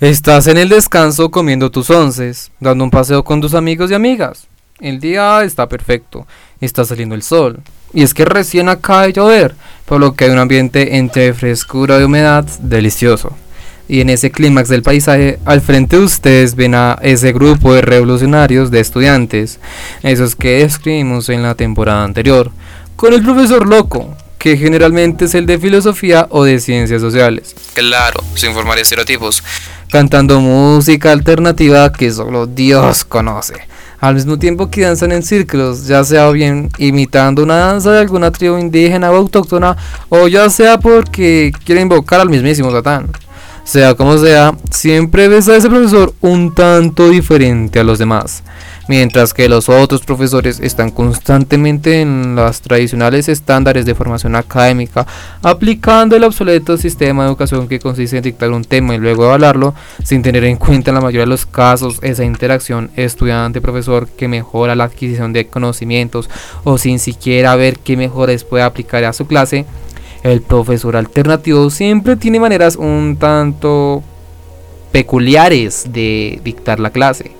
Estás en el descanso comiendo tus onces, dando un paseo con tus amigos y amigas. El día está perfecto, está saliendo el sol. Y es que recién acaba de llover, por lo que hay un ambiente entre frescura y humedad delicioso. Y en ese clímax del paisaje, al frente de ustedes ven a ese grupo de revolucionarios de estudiantes, esos que describimos en la temporada anterior, con el profesor loco, que generalmente es el de filosofía o de ciencias sociales. Claro, sin formar estereotipos cantando música alternativa que solo Dios conoce. Al mismo tiempo que danzan en círculos, ya sea bien imitando una danza de alguna tribu indígena o autóctona, o ya sea porque quieren invocar al mismísimo Satán. Sea como sea, siempre ves a ese profesor un tanto diferente a los demás mientras que los otros profesores están constantemente en los tradicionales estándares de formación académica, aplicando el obsoleto sistema de educación que consiste en dictar un tema y luego evaluarlo, sin tener en cuenta en la mayoría de los casos esa interacción estudiante-profesor que mejora la adquisición de conocimientos o sin siquiera ver qué mejores puede aplicar a su clase. El profesor alternativo siempre tiene maneras un tanto peculiares de dictar la clase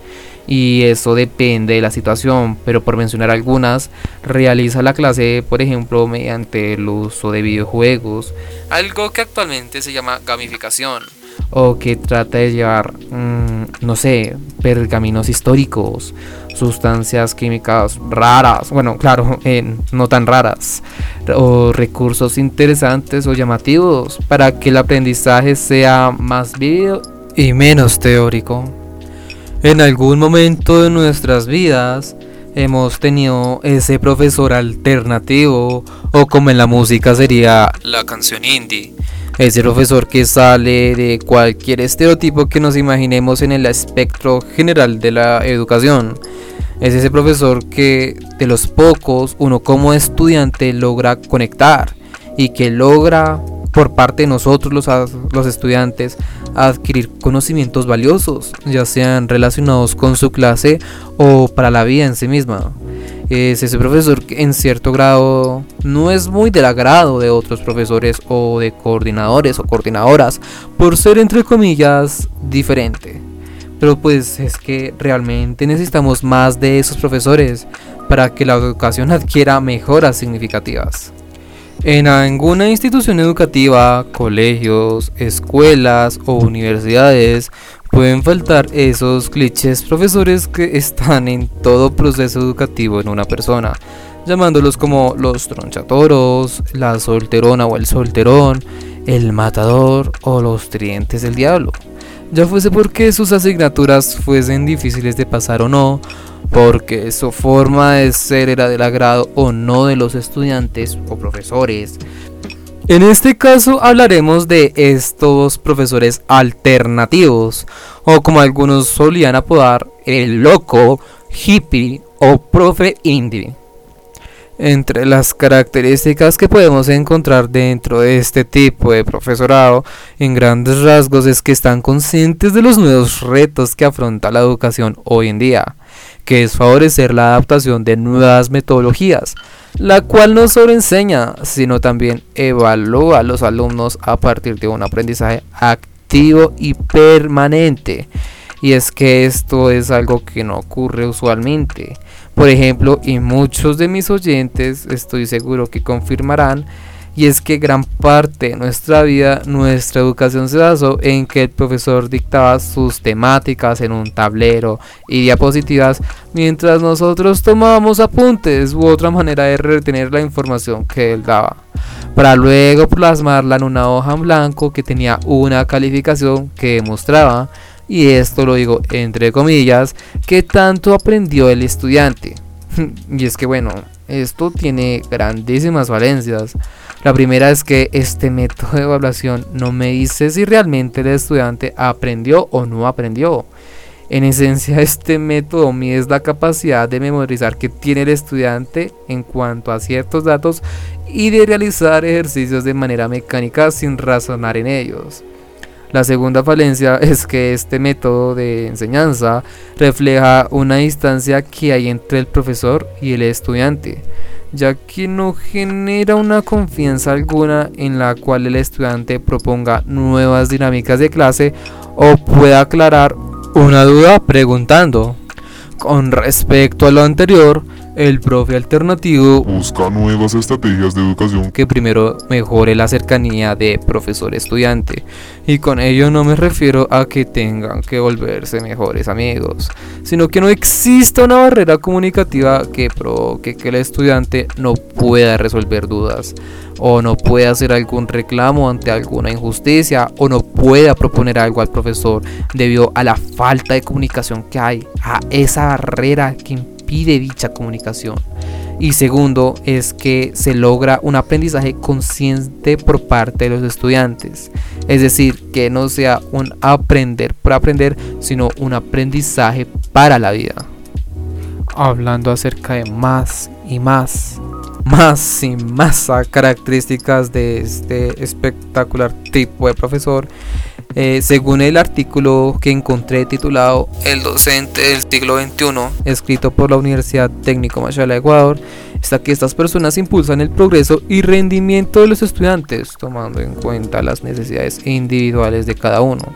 y eso depende de la situación, pero por mencionar algunas, realiza la clase, por ejemplo, mediante el uso de videojuegos, algo que actualmente se llama gamificación, o que trata de llevar, mm, no sé, pergaminos históricos, sustancias químicas raras, bueno, claro, no tan raras, o recursos interesantes o llamativos para que el aprendizaje sea más vívido y menos teórico. En algún momento de nuestras vidas hemos tenido ese profesor alternativo o como en la música sería la canción indie. Ese profesor que sale de cualquier estereotipo que nos imaginemos en el espectro general de la educación. Es ese profesor que de los pocos uno como estudiante logra conectar y que logra por parte de nosotros los, los estudiantes adquirir conocimientos valiosos, ya sean relacionados con su clase o para la vida en sí misma. Es ese profesor en cierto grado no es muy del agrado de otros profesores o de coordinadores o coordinadoras por ser entre comillas diferente. Pero pues es que realmente necesitamos más de esos profesores para que la educación adquiera mejoras significativas. En alguna institución educativa, colegios, escuelas o universidades pueden faltar esos clichés profesores que están en todo proceso educativo en una persona, llamándolos como los tronchatoros, la solterona o el solterón, el matador o los trientes del diablo. Ya fuese porque sus asignaturas fuesen difíciles de pasar o no, porque su forma de ser era del agrado o no de los estudiantes o profesores. En este caso hablaremos de estos profesores alternativos, o como algunos solían apodar, el loco, hippie o profe indie. Entre las características que podemos encontrar dentro de este tipo de profesorado, en grandes rasgos es que están conscientes de los nuevos retos que afronta la educación hoy en día que es favorecer la adaptación de nuevas metodologías, la cual no solo enseña, sino también evalúa a los alumnos a partir de un aprendizaje activo y permanente. Y es que esto es algo que no ocurre usualmente. Por ejemplo, y muchos de mis oyentes estoy seguro que confirmarán, y es que gran parte de nuestra vida, nuestra educación se basó en que el profesor dictaba sus temáticas en un tablero y diapositivas, mientras nosotros tomábamos apuntes u otra manera de retener la información que él daba, para luego plasmarla en una hoja en blanco que tenía una calificación que demostraba, y esto lo digo entre comillas, que tanto aprendió el estudiante. y es que bueno, esto tiene grandísimas valencias. La primera es que este método de evaluación no me dice si realmente el estudiante aprendió o no aprendió. En esencia, este método mide la capacidad de memorizar que tiene el estudiante en cuanto a ciertos datos y de realizar ejercicios de manera mecánica sin razonar en ellos. La segunda falencia es que este método de enseñanza refleja una distancia que hay entre el profesor y el estudiante, ya que no genera una confianza alguna en la cual el estudiante proponga nuevas dinámicas de clase o puede aclarar una duda preguntando. Con respecto a lo anterior, el profe alternativo busca nuevas estrategias de educación que primero mejore la cercanía de profesor-estudiante. Y con ello no me refiero a que tengan que volverse mejores amigos, sino que no exista una barrera comunicativa que provoque que el estudiante no pueda resolver dudas, o no pueda hacer algún reclamo ante alguna injusticia, o no pueda proponer algo al profesor debido a la falta de comunicación que hay, a esa barrera que impide dicha comunicación. Y segundo es que se logra un aprendizaje consciente por parte de los estudiantes. Es decir, que no sea un aprender por aprender, sino un aprendizaje para la vida. Hablando acerca de más y más, más y más características de este espectacular tipo de profesor, eh, según el artículo que encontré titulado El docente del siglo XXI, escrito por la Universidad Técnico Machala de Ecuador, está que estas personas impulsan el progreso y rendimiento de los estudiantes, tomando en cuenta las necesidades individuales de cada uno.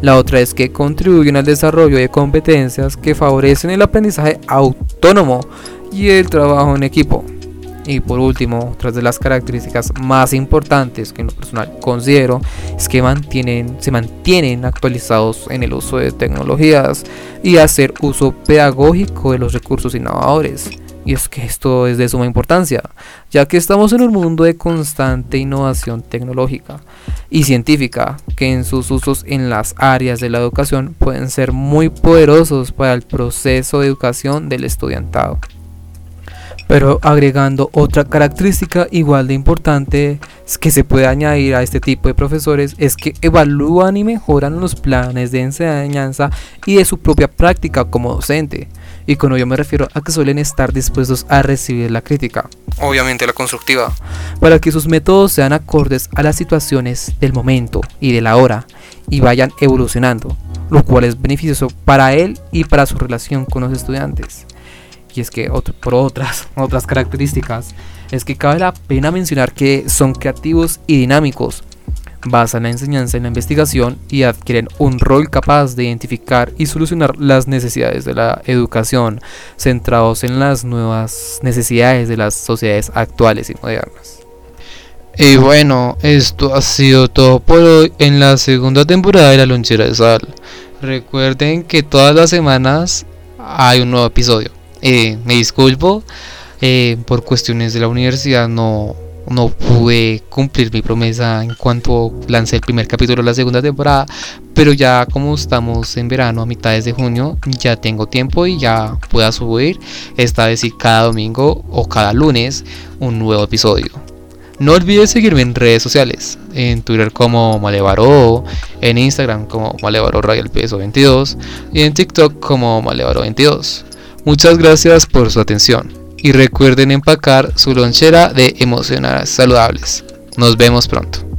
La otra es que contribuyen al desarrollo de competencias que favorecen el aprendizaje autónomo y el trabajo en equipo. Y por último, otra de las características más importantes que en lo personal considero es que mantienen, se mantienen actualizados en el uso de tecnologías y hacer uso pedagógico de los recursos innovadores. Y es que esto es de suma importancia, ya que estamos en un mundo de constante innovación tecnológica y científica, que en sus usos en las áreas de la educación pueden ser muy poderosos para el proceso de educación del estudiantado. Pero agregando otra característica igual de importante que se puede añadir a este tipo de profesores es que evalúan y mejoran los planes de enseñanza y de su propia práctica como docente. Y con ello me refiero a que suelen estar dispuestos a recibir la crítica, obviamente la constructiva, para que sus métodos sean acordes a las situaciones del momento y de la hora y vayan evolucionando, lo cual es beneficioso para él y para su relación con los estudiantes y es que por otras, otras características, es que cabe la pena mencionar que son creativos y dinámicos, basan la enseñanza en la investigación y adquieren un rol capaz de identificar y solucionar las necesidades de la educación, centrados en las nuevas necesidades de las sociedades actuales y modernas. Y bueno, esto ha sido todo por hoy en la segunda temporada de La Lonchera de Sal. Recuerden que todas las semanas hay un nuevo episodio. Eh, me disculpo, eh, por cuestiones de la universidad no, no pude cumplir mi promesa en cuanto lancé el primer capítulo de la segunda temporada, pero ya como estamos en verano a mitades de junio, ya tengo tiempo y ya pueda subir, esta vez sí cada domingo o cada lunes, un nuevo episodio. No olvides seguirme en redes sociales, en Twitter como Malevaro, en Instagram como Malevaro Peso 22 y en TikTok como Malevaro 22. Muchas gracias por su atención y recuerden empacar su lonchera de emocionales saludables. Nos vemos pronto.